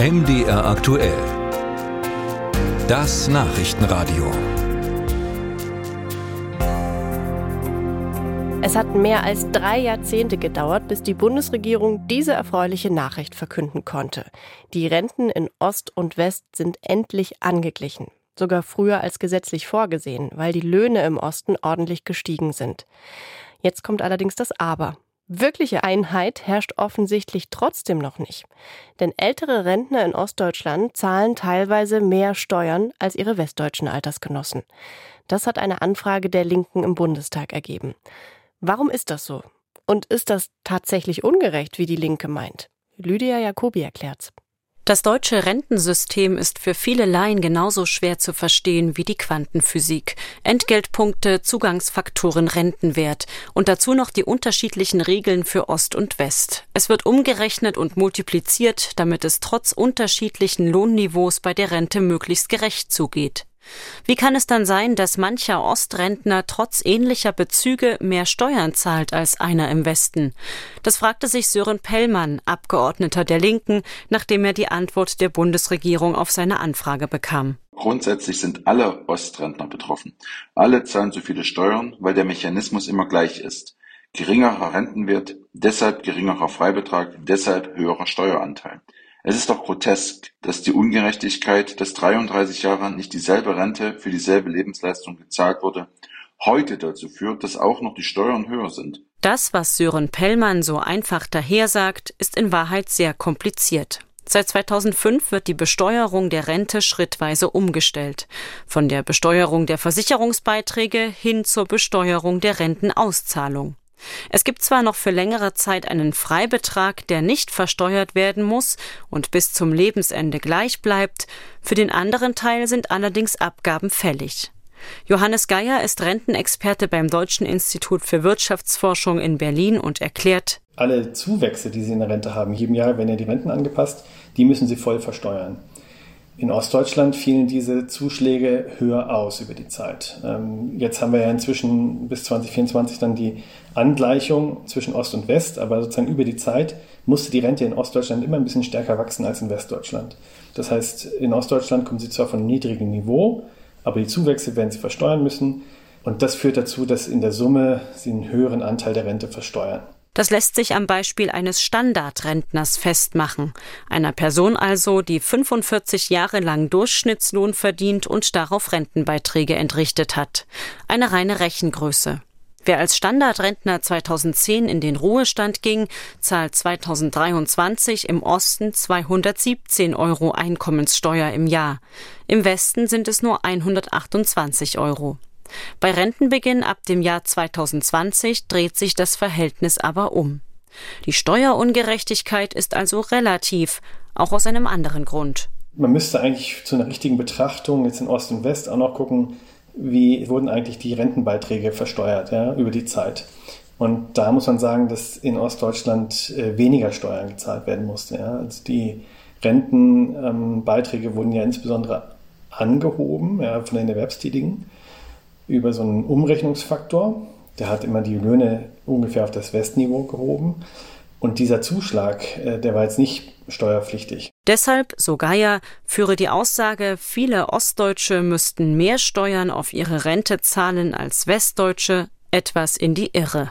MDR aktuell. Das Nachrichtenradio. Es hat mehr als drei Jahrzehnte gedauert, bis die Bundesregierung diese erfreuliche Nachricht verkünden konnte. Die Renten in Ost und West sind endlich angeglichen. Sogar früher als gesetzlich vorgesehen, weil die Löhne im Osten ordentlich gestiegen sind. Jetzt kommt allerdings das Aber. Wirkliche Einheit herrscht offensichtlich trotzdem noch nicht. Denn ältere Rentner in Ostdeutschland zahlen teilweise mehr Steuern als ihre westdeutschen Altersgenossen. Das hat eine Anfrage der Linken im Bundestag ergeben. Warum ist das so? Und ist das tatsächlich ungerecht, wie die Linke meint? Lydia Jacobi erklärt's. Das deutsche Rentensystem ist für viele Laien genauso schwer zu verstehen wie die Quantenphysik. Entgeltpunkte, Zugangsfaktoren, Rentenwert und dazu noch die unterschiedlichen Regeln für Ost und West. Es wird umgerechnet und multipliziert, damit es trotz unterschiedlichen Lohnniveaus bei der Rente möglichst gerecht zugeht. Wie kann es dann sein, dass mancher Ostrentner trotz ähnlicher Bezüge mehr Steuern zahlt als einer im Westen? Das fragte sich Sören Pellmann, Abgeordneter der Linken, nachdem er die Antwort der Bundesregierung auf seine Anfrage bekam. Grundsätzlich sind alle Ostrentner betroffen. Alle zahlen so viele Steuern, weil der Mechanismus immer gleich ist. Geringerer Rentenwert, deshalb geringerer Freibetrag, deshalb höherer Steueranteil. Es ist doch grotesk, dass die Ungerechtigkeit, dass 33 Jahre nicht dieselbe Rente für dieselbe Lebensleistung gezahlt wurde, heute dazu führt, dass auch noch die Steuern höher sind. Das, was Sören Pellmann so einfach dahersagt, ist in Wahrheit sehr kompliziert. Seit 2005 wird die Besteuerung der Rente schrittweise umgestellt. Von der Besteuerung der Versicherungsbeiträge hin zur Besteuerung der Rentenauszahlung. Es gibt zwar noch für längere Zeit einen Freibetrag, der nicht versteuert werden muss und bis zum Lebensende gleich bleibt, für den anderen Teil sind allerdings Abgaben fällig. Johannes Geier ist Rentenexperte beim Deutschen Institut für Wirtschaftsforschung in Berlin und erklärt, alle Zuwächse, die Sie in der Rente haben, jedem Jahr werden ja die Renten angepasst, die müssen Sie voll versteuern. In Ostdeutschland fielen diese Zuschläge höher aus über die Zeit. Ähm, jetzt haben wir ja inzwischen bis 2024 dann die Angleichung zwischen Ost und West, aber sozusagen über die Zeit musste die Rente in Ostdeutschland immer ein bisschen stärker wachsen als in Westdeutschland. Das heißt, in Ostdeutschland kommen sie zwar von einem niedrigen Niveau, aber die Zuwächse werden sie versteuern müssen. Und das führt dazu, dass in der Summe sie einen höheren Anteil der Rente versteuern. Das lässt sich am Beispiel eines Standardrentners festmachen, einer Person also, die 45 Jahre lang Durchschnittslohn verdient und darauf Rentenbeiträge entrichtet hat. Eine reine Rechengröße. Wer als Standardrentner 2010 in den Ruhestand ging, zahlt 2023 im Osten 217 Euro Einkommenssteuer im Jahr. Im Westen sind es nur 128 Euro. Bei Rentenbeginn ab dem Jahr 2020 dreht sich das Verhältnis aber um. Die Steuerungerechtigkeit ist also relativ, auch aus einem anderen Grund. Man müsste eigentlich zu einer richtigen Betrachtung jetzt in Ost und West auch noch gucken, wie wurden eigentlich die Rentenbeiträge versteuert ja, über die Zeit. Und da muss man sagen, dass in Ostdeutschland äh, weniger Steuern gezahlt werden musste. Ja. Also die Rentenbeiträge ähm, wurden ja insbesondere angehoben ja, von den Erwerbstätigen über so einen Umrechnungsfaktor. Der hat immer die Löhne ungefähr auf das Westniveau gehoben. Und dieser Zuschlag, äh, der war jetzt nicht steuerpflichtig. Deshalb, so Geier, führe die Aussage, viele Ostdeutsche müssten mehr Steuern auf ihre Rente zahlen als Westdeutsche, etwas in die Irre.